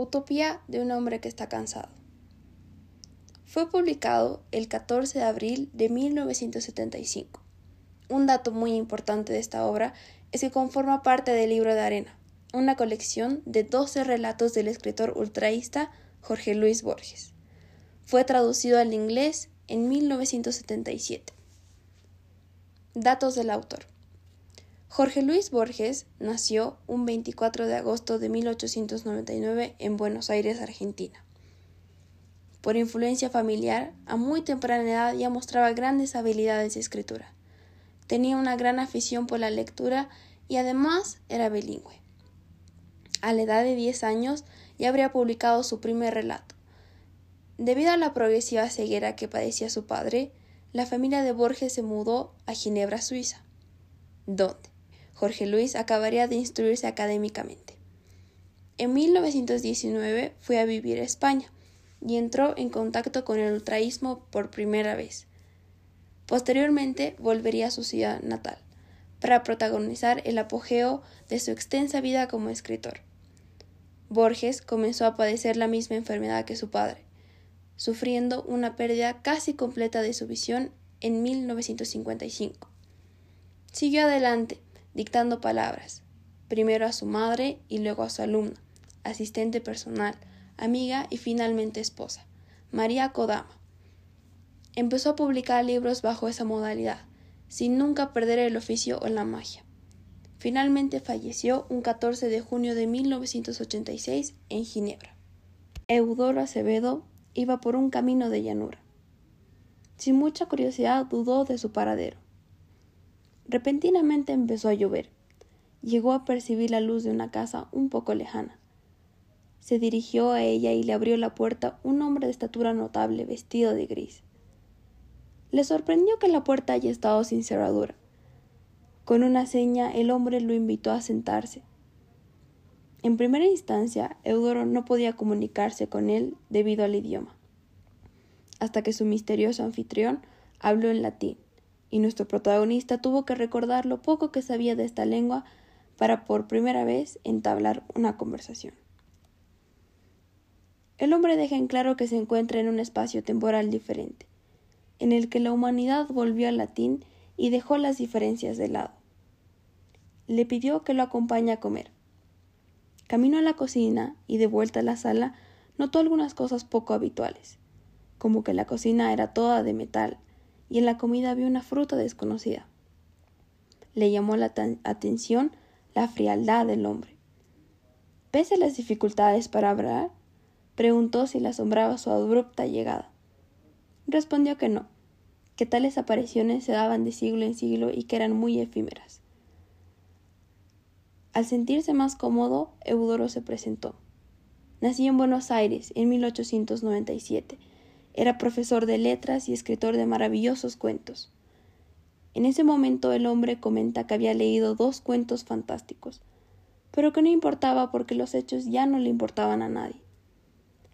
Utopía de un hombre que está cansado. Fue publicado el 14 de abril de 1975. Un dato muy importante de esta obra es que conforma parte del Libro de Arena, una colección de 12 relatos del escritor ultraísta Jorge Luis Borges. Fue traducido al inglés en 1977. Datos del autor. Jorge Luis Borges nació un 24 de agosto de 1899 en Buenos Aires, Argentina. Por influencia familiar, a muy temprana edad ya mostraba grandes habilidades de escritura. Tenía una gran afición por la lectura y además era bilingüe. A la edad de 10 años ya habría publicado su primer relato. Debido a la progresiva ceguera que padecía su padre, la familia de Borges se mudó a Ginebra, Suiza, donde Jorge Luis acabaría de instruirse académicamente. En 1919 fue a vivir a España y entró en contacto con el ultraísmo por primera vez. Posteriormente volvería a su ciudad natal para protagonizar el apogeo de su extensa vida como escritor. Borges comenzó a padecer la misma enfermedad que su padre, sufriendo una pérdida casi completa de su visión en 1955. Siguió adelante, dictando palabras, primero a su madre y luego a su alumna, asistente personal, amiga y finalmente esposa, María Kodama. Empezó a publicar libros bajo esa modalidad, sin nunca perder el oficio o la magia. Finalmente falleció un 14 de junio de 1986 en Ginebra. Eudoro Acevedo iba por un camino de llanura. Sin mucha curiosidad dudó de su paradero. Repentinamente empezó a llover. Llegó a percibir la luz de una casa un poco lejana. Se dirigió a ella y le abrió la puerta un hombre de estatura notable vestido de gris. Le sorprendió que la puerta haya estado sin cerradura. Con una seña el hombre lo invitó a sentarse. En primera instancia, Eudoro no podía comunicarse con él debido al idioma, hasta que su misterioso anfitrión habló en latín y nuestro protagonista tuvo que recordar lo poco que sabía de esta lengua para por primera vez entablar una conversación. El hombre deja en claro que se encuentra en un espacio temporal diferente, en el que la humanidad volvió al latín y dejó las diferencias de lado. Le pidió que lo acompañe a comer. Camino a la cocina y de vuelta a la sala notó algunas cosas poco habituales, como que la cocina era toda de metal y en la comida había una fruta desconocida. Le llamó la atención la frialdad del hombre. Pese a las dificultades para hablar, preguntó si le asombraba su abrupta llegada. Respondió que no, que tales apariciones se daban de siglo en siglo y que eran muy efímeras. Al sentirse más cómodo, Eudoro se presentó. Nací en Buenos Aires en 1897 era profesor de letras y escritor de maravillosos cuentos. En ese momento el hombre comenta que había leído dos cuentos fantásticos, pero que no importaba porque los hechos ya no le importaban a nadie.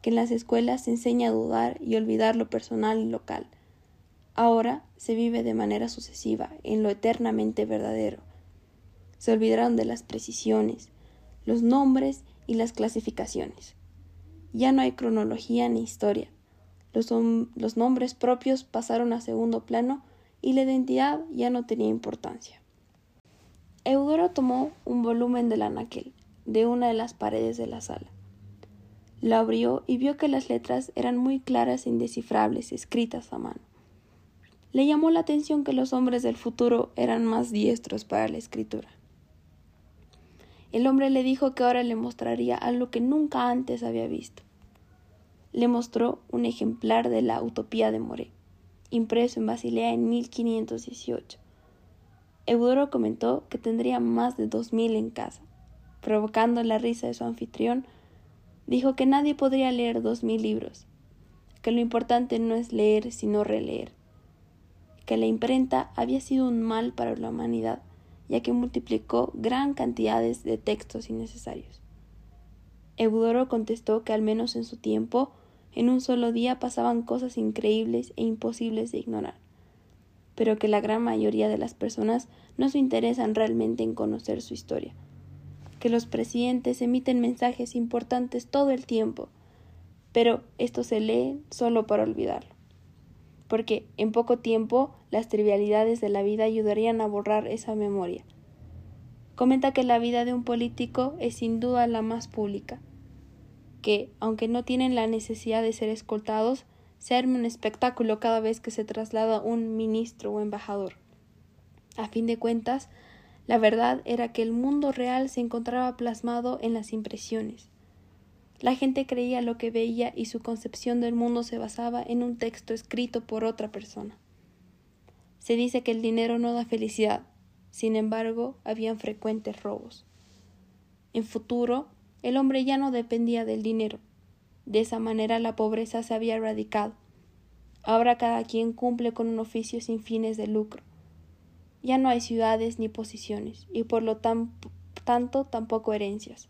Que en las escuelas se enseña a dudar y olvidar lo personal y local. Ahora se vive de manera sucesiva en lo eternamente verdadero. Se olvidaron de las precisiones, los nombres y las clasificaciones. Ya no hay cronología ni historia los, nombres propios pasaron a segundo plano y la identidad ya no tenía importancia. Eudoro tomó un volumen del anaquel de una de las paredes de la sala. Lo abrió y vio que las letras eran muy claras e indescifrables, escritas a mano. Le llamó la atención que los hombres del futuro eran más diestros para la escritura. El hombre le dijo que ahora le mostraría algo que nunca antes había visto le mostró un ejemplar de la Utopía de Moré, impreso en Basilea en 1518. Eudoro comentó que tendría más de dos mil en casa. Provocando la risa de su anfitrión, dijo que nadie podría leer dos mil libros, que lo importante no es leer sino releer, que la imprenta había sido un mal para la humanidad, ya que multiplicó gran cantidades de textos innecesarios. Eudoro contestó que al menos en su tiempo en un solo día pasaban cosas increíbles e imposibles de ignorar, pero que la gran mayoría de las personas no se interesan realmente en conocer su historia. que los presidentes emiten mensajes importantes todo el tiempo, pero esto se lee solo para olvidarlo. Porque en poco tiempo las trivialidades de la vida ayudarían a borrar esa memoria. Comenta que la vida de un político es sin duda la más pública, que, aunque no tienen la necesidad de ser escoltados, se arme un espectáculo cada vez que se traslada un ministro o embajador. A fin de cuentas, la verdad era que el mundo real se encontraba plasmado en las impresiones. La gente creía lo que veía y su concepción del mundo se basaba en un texto escrito por otra persona. Se dice que el dinero no da felicidad, sin embargo, habían frecuentes robos. En futuro, el hombre ya no dependía del dinero. De esa manera la pobreza se había erradicado. Ahora cada quien cumple con un oficio sin fines de lucro. Ya no hay ciudades ni posiciones, y por lo tanto tampoco herencias.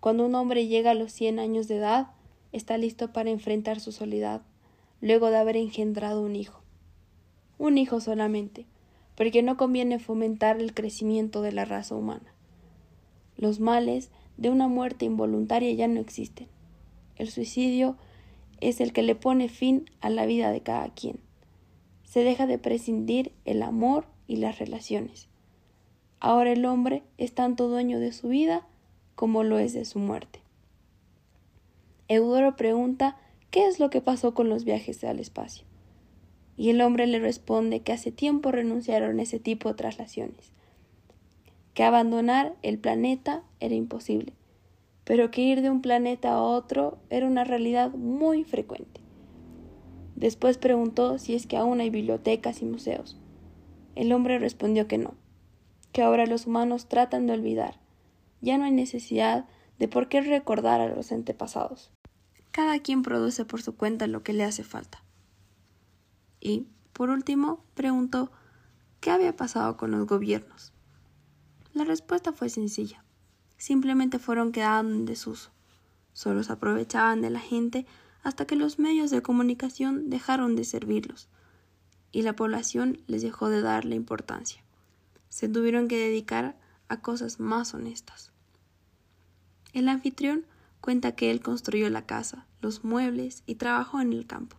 Cuando un hombre llega a los cien años de edad, está listo para enfrentar su soledad, luego de haber engendrado un hijo. Un hijo solamente, porque no conviene fomentar el crecimiento de la raza humana. Los males de una muerte involuntaria ya no existen. El suicidio es el que le pone fin a la vida de cada quien. Se deja de prescindir el amor y las relaciones. Ahora el hombre es tanto dueño de su vida como lo es de su muerte. Eudoro pregunta qué es lo que pasó con los viajes al espacio. Y el hombre le responde que hace tiempo renunciaron a ese tipo de traslaciones, que abandonar el planeta era imposible, pero que ir de un planeta a otro era una realidad muy frecuente. Después preguntó si es que aún hay bibliotecas y museos. El hombre respondió que no, que ahora los humanos tratan de olvidar. Ya no hay necesidad de por qué recordar a los antepasados. Cada quien produce por su cuenta lo que le hace falta. Y, por último, preguntó qué había pasado con los gobiernos. La respuesta fue sencilla. Simplemente fueron quedando en desuso. Solo se aprovechaban de la gente hasta que los medios de comunicación dejaron de servirlos y la población les dejó de darle importancia. Se tuvieron que dedicar a cosas más honestas. El anfitrión cuenta que él construyó la casa, los muebles y trabajó en el campo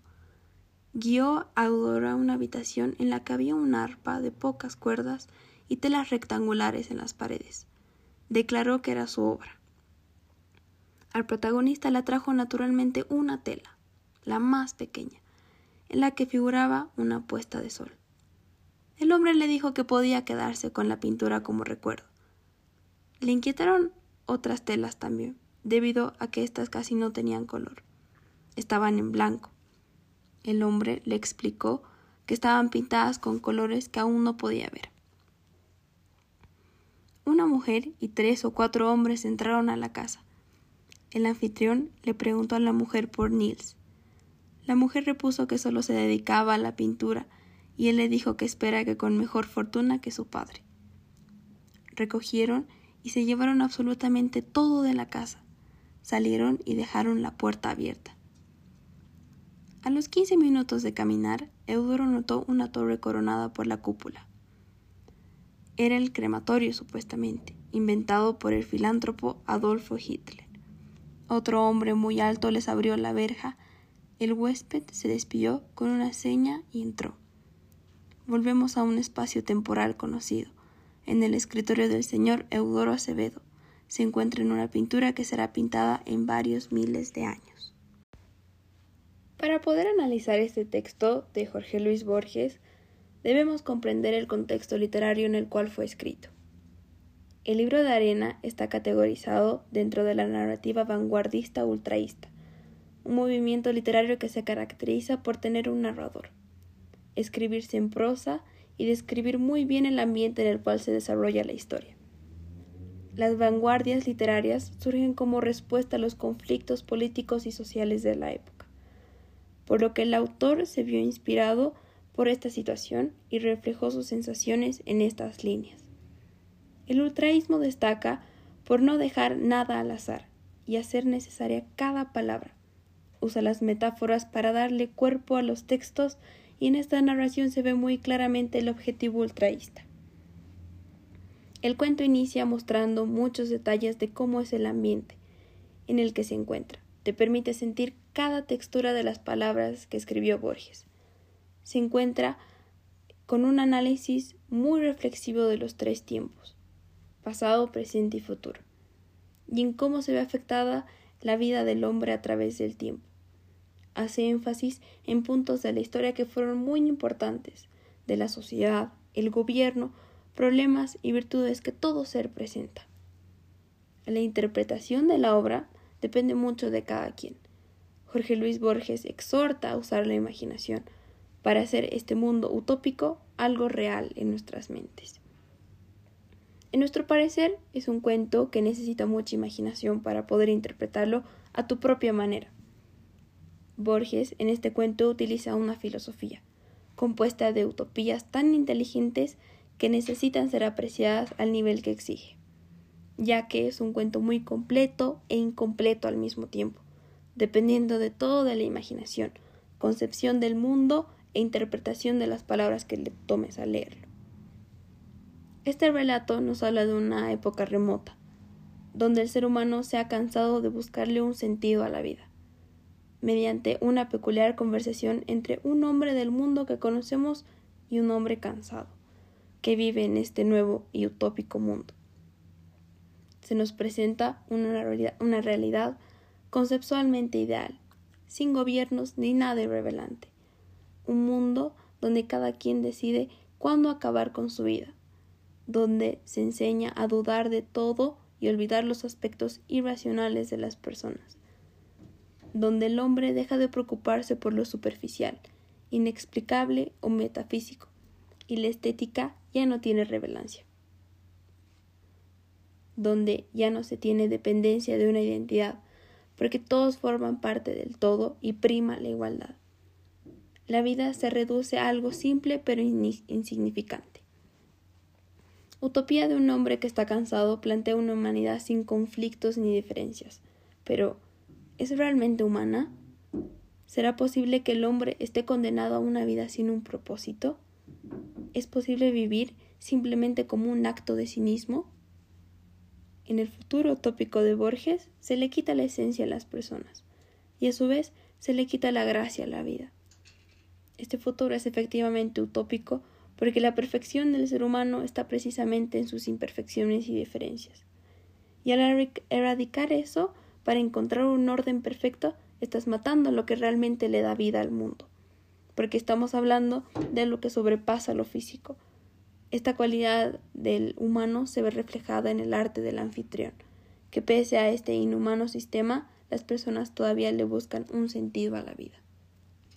guió a Eudoro a una habitación en la que había un arpa de pocas cuerdas y telas rectangulares en las paredes. Declaró que era su obra. Al protagonista le trajo naturalmente una tela, la más pequeña, en la que figuraba una puesta de sol. El hombre le dijo que podía quedarse con la pintura como recuerdo. Le inquietaron otras telas también, debido a que éstas casi no tenían color. Estaban en blanco, el hombre le explicó que estaban pintadas con colores que aún no podía ver. Una mujer y tres o cuatro hombres entraron a la casa. El anfitrión le preguntó a la mujer por Nils. La mujer repuso que solo se dedicaba a la pintura y él le dijo que espera que con mejor fortuna que su padre. Recogieron y se llevaron absolutamente todo de la casa. Salieron y dejaron la puerta abierta. A los quince minutos de caminar, Eudoro notó una torre coronada por la cúpula. Era el crematorio, supuestamente, inventado por el filántropo Adolfo Hitler. Otro hombre muy alto les abrió la verja. El huésped se despidió con una seña y entró. Volvemos a un espacio temporal conocido. En el escritorio del señor Eudoro Acevedo se encuentra en una pintura que será pintada en varios miles de años. Para poder analizar este texto de Jorge Luis Borges, debemos comprender el contexto literario en el cual fue escrito. El libro de arena está categorizado dentro de la narrativa vanguardista ultraísta, un movimiento literario que se caracteriza por tener un narrador, escribirse en prosa y describir muy bien el ambiente en el cual se desarrolla la historia. Las vanguardias literarias surgen como respuesta a los conflictos políticos y sociales de la época por lo que el autor se vio inspirado por esta situación y reflejó sus sensaciones en estas líneas. El ultraísmo destaca por no dejar nada al azar y hacer necesaria cada palabra. Usa las metáforas para darle cuerpo a los textos y en esta narración se ve muy claramente el objetivo ultraísta. El cuento inicia mostrando muchos detalles de cómo es el ambiente en el que se encuentra. Te permite sentir cada textura de las palabras que escribió Borges. Se encuentra con un análisis muy reflexivo de los tres tiempos, pasado, presente y futuro, y en cómo se ve afectada la vida del hombre a través del tiempo. Hace énfasis en puntos de la historia que fueron muy importantes, de la sociedad, el gobierno, problemas y virtudes que todo ser presenta. La interpretación de la obra depende mucho de cada quien. Jorge Luis Borges exhorta a usar la imaginación para hacer este mundo utópico algo real en nuestras mentes. En nuestro parecer, es un cuento que necesita mucha imaginación para poder interpretarlo a tu propia manera. Borges en este cuento utiliza una filosofía, compuesta de utopías tan inteligentes que necesitan ser apreciadas al nivel que exige, ya que es un cuento muy completo e incompleto al mismo tiempo, dependiendo de todo de la imaginación, concepción del mundo e interpretación de las palabras que le tomes a leerlo. Este relato nos habla de una época remota, donde el ser humano se ha cansado de buscarle un sentido a la vida, mediante una peculiar conversación entre un hombre del mundo que conocemos y un hombre cansado, que vive en este nuevo y utópico mundo. Se nos presenta una realidad, una realidad conceptualmente ideal, sin gobiernos ni nada irrevelante, un mundo donde cada quien decide cuándo acabar con su vida donde se enseña a dudar de todo y olvidar los aspectos irracionales de las personas, donde el hombre deja de preocuparse por lo superficial, inexplicable o metafísico, y la estética ya no tiene revelancia, donde ya no se tiene dependencia de una identidad, porque todos forman parte del todo y prima la igualdad. La vida se reduce a algo simple pero insignificante. Utopía de un hombre que está cansado plantea una humanidad sin conflictos ni diferencias. Pero, ¿es realmente humana? ¿Será posible que el hombre esté condenado a una vida sin un propósito? ¿Es posible vivir simplemente como un acto de cinismo? En el futuro utópico de Borges se le quita la esencia a las personas y a su vez se le quita la gracia a la vida. Este futuro es efectivamente utópico porque la perfección del ser humano está precisamente en sus imperfecciones y diferencias. Y al erradicar eso, para encontrar un orden perfecto, estás matando lo que realmente le da vida al mundo, porque estamos hablando de lo que sobrepasa lo físico. Esta cualidad del humano se ve reflejada en el arte del anfitrión, que pese a este inhumano sistema, las personas todavía le buscan un sentido a la vida.